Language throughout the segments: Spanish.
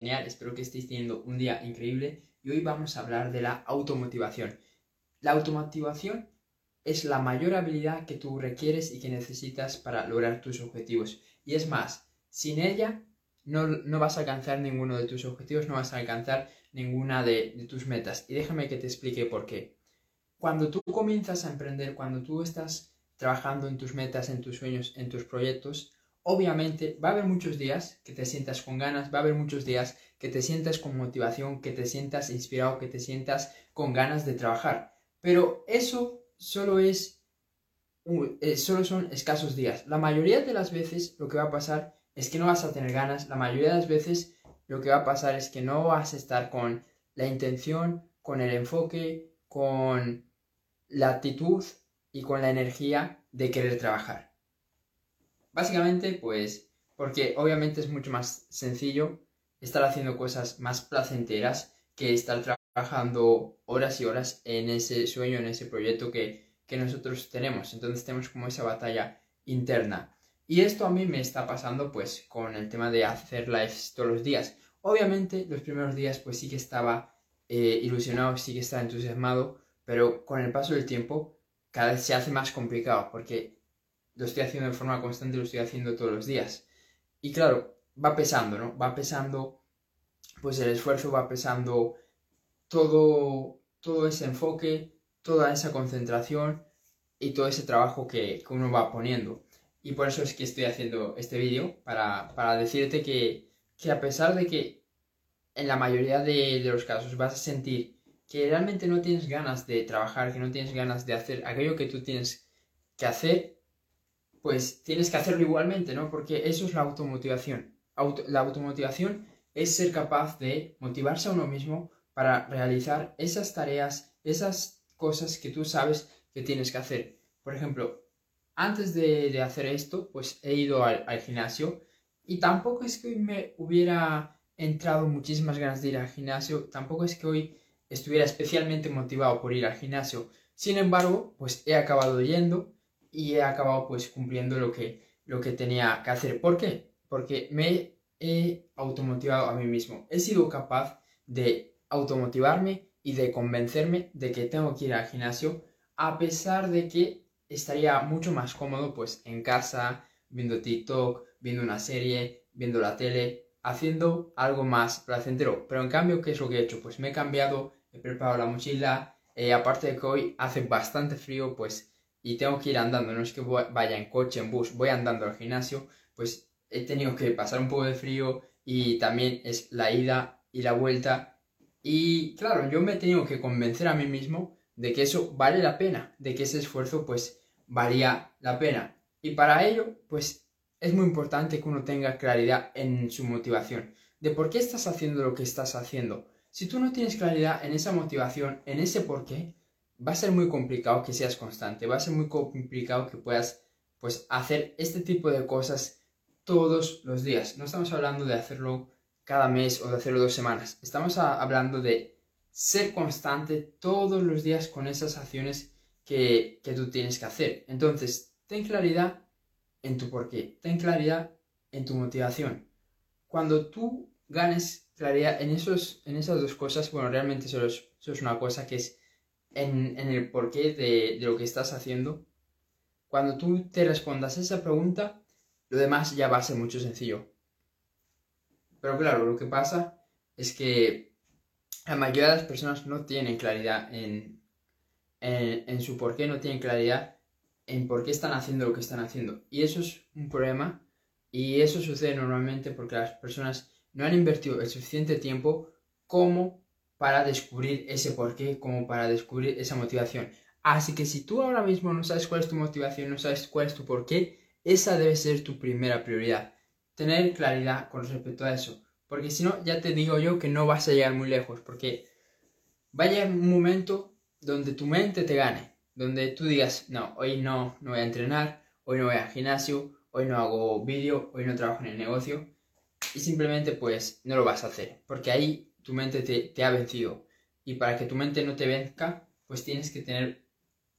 Genial, espero que estéis teniendo un día increíble y hoy vamos a hablar de la automotivación. La automotivación es la mayor habilidad que tú requieres y que necesitas para lograr tus objetivos. Y es más, sin ella no, no vas a alcanzar ninguno de tus objetivos, no vas a alcanzar ninguna de, de tus metas. Y déjame que te explique por qué. Cuando tú comienzas a emprender, cuando tú estás trabajando en tus metas, en tus sueños, en tus proyectos, Obviamente va a haber muchos días que te sientas con ganas, va a haber muchos días que te sientas con motivación, que te sientas inspirado, que te sientas con ganas de trabajar. Pero eso solo es, eh, solo son escasos días. La mayoría de las veces lo que va a pasar es que no vas a tener ganas. La mayoría de las veces lo que va a pasar es que no vas a estar con la intención, con el enfoque, con la actitud y con la energía de querer trabajar. Básicamente, pues, porque obviamente es mucho más sencillo estar haciendo cosas más placenteras que estar trabajando horas y horas en ese sueño, en ese proyecto que, nosotros tenemos. Entonces tenemos como esa batalla interna. Y esto a mí me está pasando pues con el tema de hacer lives todos los días. Obviamente los primeros días pues sí que estaba eh, ilusionado, sí que estaba entusiasmado, pero con el paso del tiempo cada vez se hace más complicado porque lo estoy haciendo de forma constante, lo estoy haciendo todos los días. Y claro, va pesando, ¿no? Va pesando, pues el esfuerzo va pesando todo, todo ese enfoque, toda esa concentración y todo ese trabajo que, uno va poniendo. Y por eso es que estoy haciendo este vídeo, para, decirte que, que, a pesar de que en la mayoría de, de los casos vas a sentir que realmente no tienes ganas de trabajar, que no tienes ganas de hacer aquello que tú tienes que hacer, pues tienes que hacerlo igualmente, ¿no? Porque eso es la automotivación. la automotivación es ser capaz de motivarse a uno mismo para realizar esas tareas, esas cosas que tú sabes que tienes que hacer. Por ejemplo, antes de, hacer esto, pues he ido al, al, gimnasio y tampoco es que hoy me hubiera entrado muchísimas ganas de ir al gimnasio, tampoco es que hoy estuviera especialmente motivado por ir al gimnasio. Sin embargo, pues he acabado yendo y he acabado pues cumpliendo lo que, lo que tenía que hacer. ¿Por qué? Porque me he automotivado a mí mismo. He sido capaz de automotivarme y de convencerme de que tengo que ir al gimnasio a pesar de que estaría mucho más cómodo pues en casa, viendo TikTok, viendo una serie, viendo la tele, haciendo algo más placentero. Pero en cambio, ¿qué es lo que he hecho? Pues me he cambiado, he preparado la mochila, eh, aparte de que hoy hace bastante frío, pues y tengo que ir andando, no es que vaya en coche, en bus, voy andando al gimnasio, pues he tenido que pasar un poco de frío y también es la ida y la vuelta. Y claro, yo me he tenido que convencer a mí mismo de que eso vale la pena, de que ese esfuerzo pues valía la pena. Y para ello, pues es muy importante que uno tenga claridad en su motivación, de por qué estás haciendo lo que estás haciendo. Si tú no tienes claridad en esa motivación, en ese por qué, va a ser muy complicado que seas constante, va a ser muy complicado que puedas pues hacer este tipo de cosas todos los días. No estamos hablando de hacerlo cada mes o de hacerlo dos semanas. Estamos hablando de ser constante todos los días con esas acciones que, que tú tienes que hacer. Entonces, ten claridad en tu porqué, ten claridad en tu motivación. Cuando tú ganes claridad en, esos, en esas dos cosas, bueno, realmente eso es una cosa que es en, el porqué de, de, lo que estás haciendo, cuando tú te respondas esa pregunta, lo demás ya va a ser mucho sencillo. Pero claro, lo que pasa es que la mayoría de las personas no tienen claridad en, en, en su porqué, no tienen claridad en por qué están haciendo lo que están haciendo. Y eso es un problema y eso sucede normalmente porque las personas no han invertido el suficiente tiempo como para descubrir ese porqué, como para descubrir esa motivación. Así que si tú ahora mismo no sabes cuál es tu motivación, no sabes cuál es tu porqué, esa debe ser tu primera prioridad. Tener claridad con respecto a eso. Porque si no, ya te digo yo que no vas a llegar muy lejos. Porque va a llegar un momento donde tu mente te gane. Donde tú digas, no, hoy no, no voy a entrenar, hoy no voy al gimnasio, hoy no hago vídeo, hoy no trabajo en el negocio. Y simplemente pues no lo vas a hacer. Porque ahí tu mente te, ha vencido. Y para que tu mente no te venzca, pues tienes que tener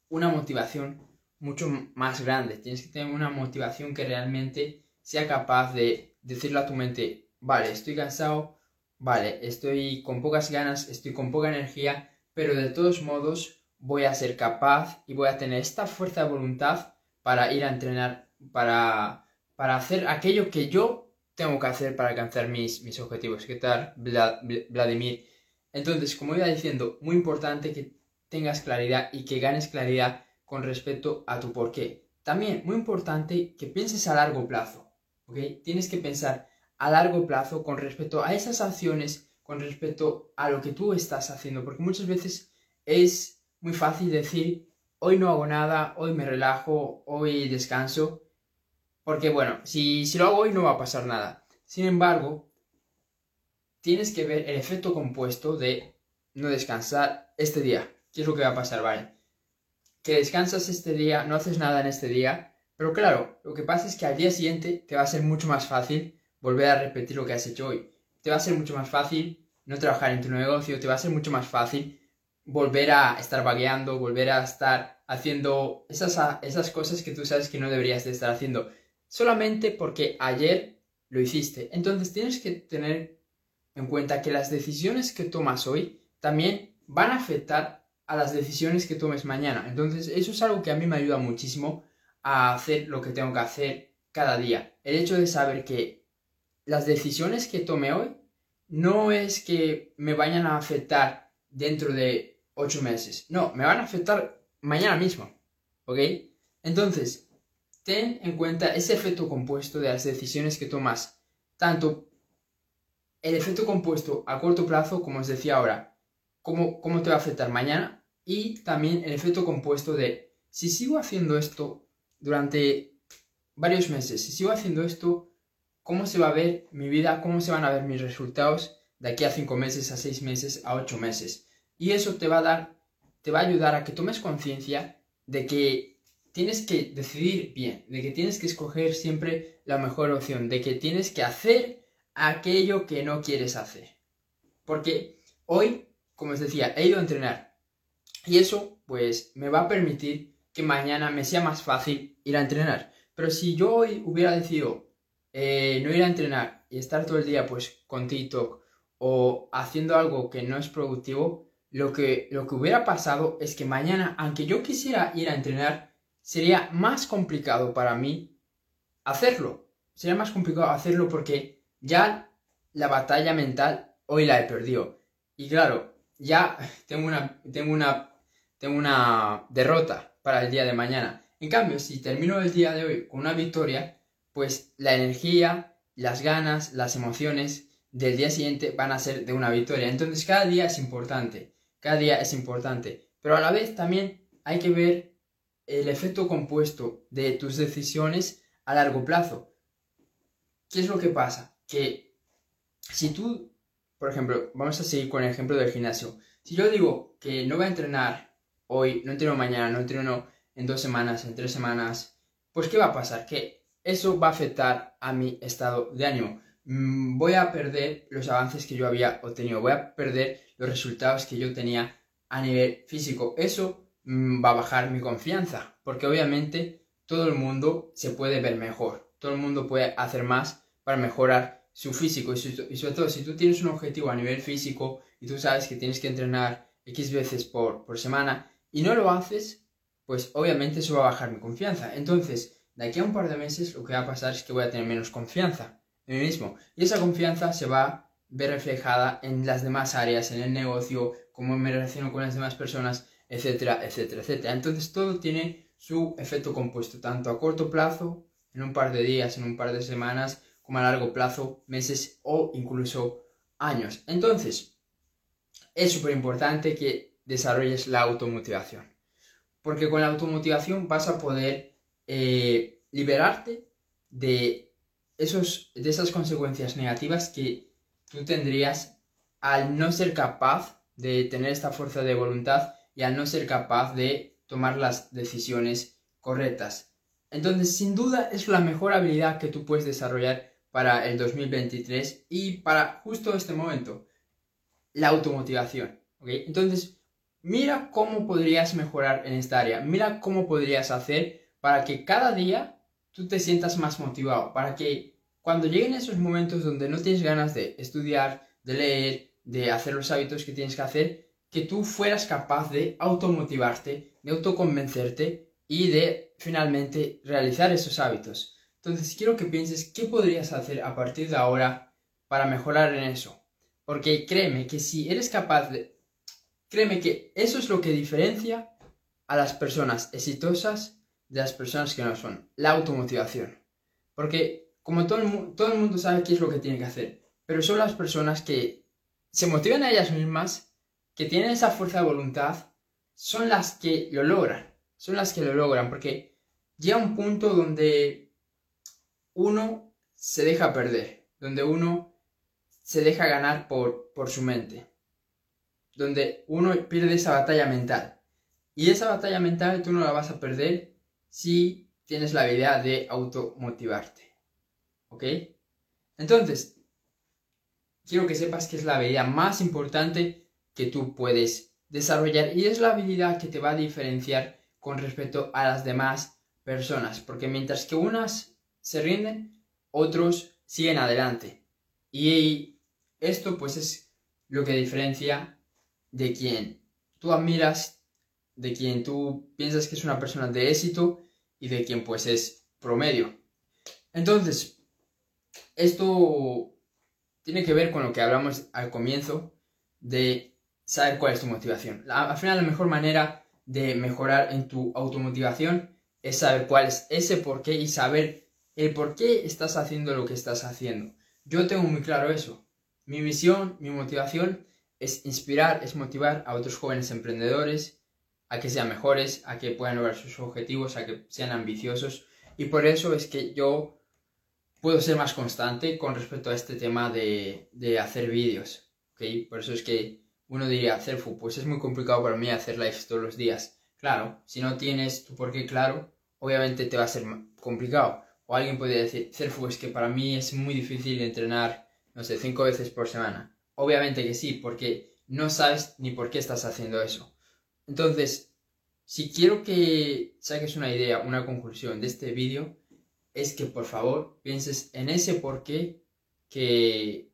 una motivación mucho más grande. Tienes que tener una motivación que realmente sea capaz de decirle a tu mente, vale, estoy cansado, vale, estoy con pocas ganas, estoy con poca energía, pero de todos modos voy a ser capaz y voy a tener esta fuerza de voluntad para ir a entrenar, para, para hacer aquello que yo tengo que hacer para alcanzar mis, mis objetivos. ¿Qué tal, Vladimir? Entonces, como iba diciendo, muy importante que tengas claridad y que ganes claridad con respecto a tu porqué. También muy importante que pienses a largo plazo, ¿ok? Tienes que pensar a largo plazo con respecto a esas acciones, con respecto a lo que tú estás haciendo, porque muchas veces es muy fácil decir, hoy no hago nada, hoy me relajo, hoy descanso, porque bueno, si, si lo hago hoy no va a pasar nada. Sin embargo, tienes que ver el efecto compuesto de no descansar este día. ¿Qué es lo que va a pasar, vale? Que descansas este día, no haces nada en este día, pero claro, lo que pasa es que al día siguiente te va a ser mucho más fácil volver a repetir lo que has hecho hoy. Te va a ser mucho más fácil no trabajar en tu negocio, te va a ser mucho más fácil volver a estar vagueando, volver a estar haciendo esas, esas cosas que tú sabes que no deberías de estar haciendo, solamente porque ayer lo hiciste. Entonces tienes que tener en cuenta que las decisiones que tomas hoy también van a afectar a las decisiones que tomes mañana. Entonces eso es algo que a mí me ayuda muchísimo a hacer lo que tengo que hacer cada día. El hecho de saber que las decisiones que tome hoy no es que me vayan a afectar dentro de ocho meses. No, me van a afectar mañana mismo. ¿Ok? Entonces, ten en cuenta ese efecto compuesto de las decisiones que tomas. Tanto el efecto compuesto a corto plazo, como os decía ahora, cómo, cómo te va a afectar mañana. Y también el efecto compuesto de si sigo haciendo esto durante varios meses, si sigo haciendo esto, cómo se va a ver mi vida, cómo se van a ver mis resultados de aquí a cinco meses, a seis meses, a ocho meses. Y eso te va a dar, te va a ayudar a que tomes conciencia de que tienes que decidir bien, de que tienes que escoger siempre la mejor opción, de que tienes que hacer aquello que no quieres hacer. Porque hoy, como os decía, he ido a entrenar. Y eso, pues, me va a permitir que mañana me sea más fácil ir a entrenar. Pero si yo hoy hubiera decidido eh, no ir a entrenar y estar todo el día, pues, con TikTok o haciendo algo que no es productivo, lo que, lo que hubiera pasado es que mañana, aunque yo quisiera ir a entrenar, sería más complicado para mí hacerlo. Sería más complicado hacerlo porque ya la batalla mental hoy la he perdido. Y claro, ya tengo una, tengo una, tengo una derrota para el día de mañana. En cambio, si termino el día de hoy con una victoria, pues la energía, las ganas, las emociones del día siguiente van a ser de una victoria. Entonces cada día es importante cada día es importante. Pero a la vez también hay que ver el efecto compuesto de tus decisiones a largo plazo. ¿Qué es lo que pasa? Que si tú, por ejemplo, vamos a seguir con el ejemplo del gimnasio. Si yo digo que no voy a entrenar hoy, no entreno mañana, no entreno en dos semanas, en tres semanas, pues ¿qué va a pasar? Que eso va a afectar a mi estado de ánimo. Mm, voy a perder los avances que yo había obtenido, voy a perder los resultados que yo tenía a nivel físico. Eso va a bajar mi confianza, porque obviamente todo el mundo se puede ver mejor, todo el mundo puede hacer más para mejorar su físico y, sobre todo si tú tienes un objetivo a nivel físico y tú sabes que tienes que entrenar X veces por, por semana y no lo haces, pues obviamente eso va a bajar mi confianza. Entonces, de aquí a un par de meses lo que va a pasar es que voy a tener menos confianza mí mismo. Y esa confianza se va a ver reflejada en las demás áreas, en el negocio, cómo me relaciono con las demás personas, etcétera, etcétera, etcétera. Entonces todo tiene su efecto compuesto, tanto a corto plazo, en un par de días, en un par de semanas, como a largo plazo, meses o incluso años. Entonces, es súper importante que desarrolles la automotivación. Porque con la automotivación vas a poder eh, liberarte de esos, de esas consecuencias negativas que tú tendrías al no ser capaz de tener esta fuerza de voluntad al no ser capaz de tomar las decisiones correctas. Entonces, sin duda, es la mejor habilidad que tú puedes desarrollar para el 2023 y para justo este momento, la automotivación. Entonces, mira cómo podrías mejorar en esta área, mira cómo podrías hacer para que cada día tú te sientas más motivado, para que cuando lleguen esos momentos donde no tienes ganas de estudiar, de leer, de hacer los hábitos que tienes que hacer, que tú fueras capaz de automotivarte, de autoconvencerte y de finalmente realizar esos hábitos. Entonces quiero que pienses qué podrías hacer a partir de ahora para mejorar en eso. Porque créeme que si eres capaz de... Créeme que eso es lo que diferencia a las personas exitosas de las personas que no son. La automotivación. Porque como todo el, todo el mundo sabe qué es lo que tiene que hacer. Pero son las personas que se motivan a ellas mismas, que tienen esa fuerza de voluntad, son las que lo logran. Son las que lo logran. Porque llega un punto donde uno se deja perder. Donde uno se deja ganar por, por su mente, donde uno pierde esa batalla mental. Y esa batalla mental tú no la vas a perder si tienes la habilidad de automotivarte. ¿Ok? Entonces, quiero que sepas que es la habilidad más importante que tú puedes desarrollar y es la habilidad que te va a diferenciar con respecto a las demás personas. Porque mientras que unas se rinden, otros siguen adelante. Y esto pues es lo que diferencia de quien tú admiras, de quien tú piensas que es una persona de éxito y de quien pues es promedio. Entonces, esto tiene que ver con lo que hablamos al comienzo de saber cuál es tu motivación. al final la mejor manera de mejorar en tu automotivación es saber cuál es ese por qué y saber el por qué estás haciendo lo que estás haciendo. Yo tengo muy claro eso. Mi misión, mi motivación es inspirar, es motivar a otros jóvenes emprendedores a que sean mejores, a que puedan lograr sus objetivos, a que sean ambiciosos. Y por eso es que yo puedo ser más constante con respecto a este tema de, hacer vídeos. ¿okay? Por eso es que uno diría, Cerfu, pues es muy complicado para mí hacer lives todos los días. Claro, si no tienes tu por qué claro, obviamente te va a ser complicado. O alguien puede decir, Cerfu, es que para mí es muy difícil entrenar, no sé, cinco veces por semana. Obviamente que sí, porque no sabes ni por qué estás haciendo eso. Entonces, si quiero que saques una idea, una conclusión de este vídeo, es que por favor pienses en ese por qué que,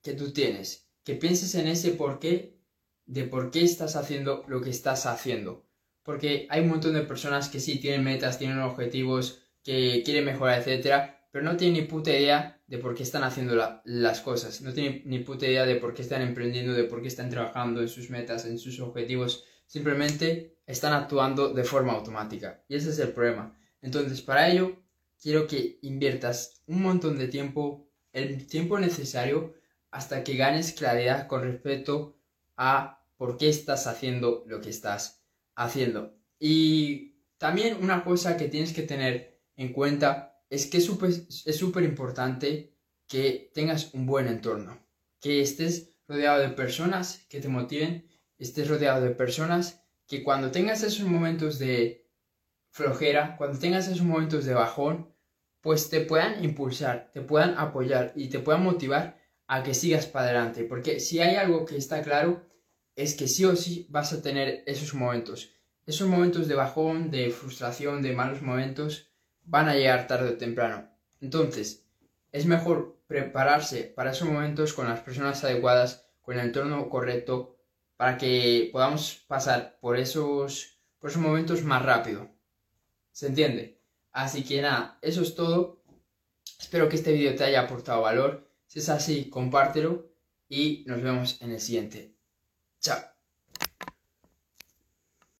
que tú tienes. Que pienses en ese por qué de por qué estás haciendo lo que estás haciendo. Porque hay un montón de personas que sí tienen metas, tienen objetivos, que quiere mejorar, etcétera, pero no tiene ni puta idea de por qué están haciendo las cosas, no tiene ni puta idea de por qué están emprendiendo, de por qué están trabajando en sus metas, en sus objetivos, simplemente están actuando de forma automática. Y ese es el problema. Entonces, para ello, quiero que inviertas un montón de tiempo, el tiempo necesario, hasta que ganes claridad con respecto a por qué estás haciendo lo que estás haciendo. Y también una cosa que tienes que tener en cuenta es que es súper importante que tengas un buen entorno, que estés rodeado de personas que te motiven, estés rodeado de personas que cuando tengas esos momentos de flojera, cuando tengas esos momentos de bajón, pues te puedan impulsar, te puedan apoyar y te puedan motivar a que sigas para adelante. Porque si hay algo que está claro, es que sí o sí vas a tener esos momentos. Esos momentos de bajón, de frustración, de malos momentos, van a llegar tarde o temprano. Entonces, es mejor prepararse para esos momentos con las personas adecuadas, con el entorno correcto, para que podamos pasar por esos, por esos momentos más rápido. ¿Se entiende? Así que nada, eso es todo. Espero que este vídeo te haya aportado valor. Si es así, compártelo y nos vemos en el siguiente. Chao.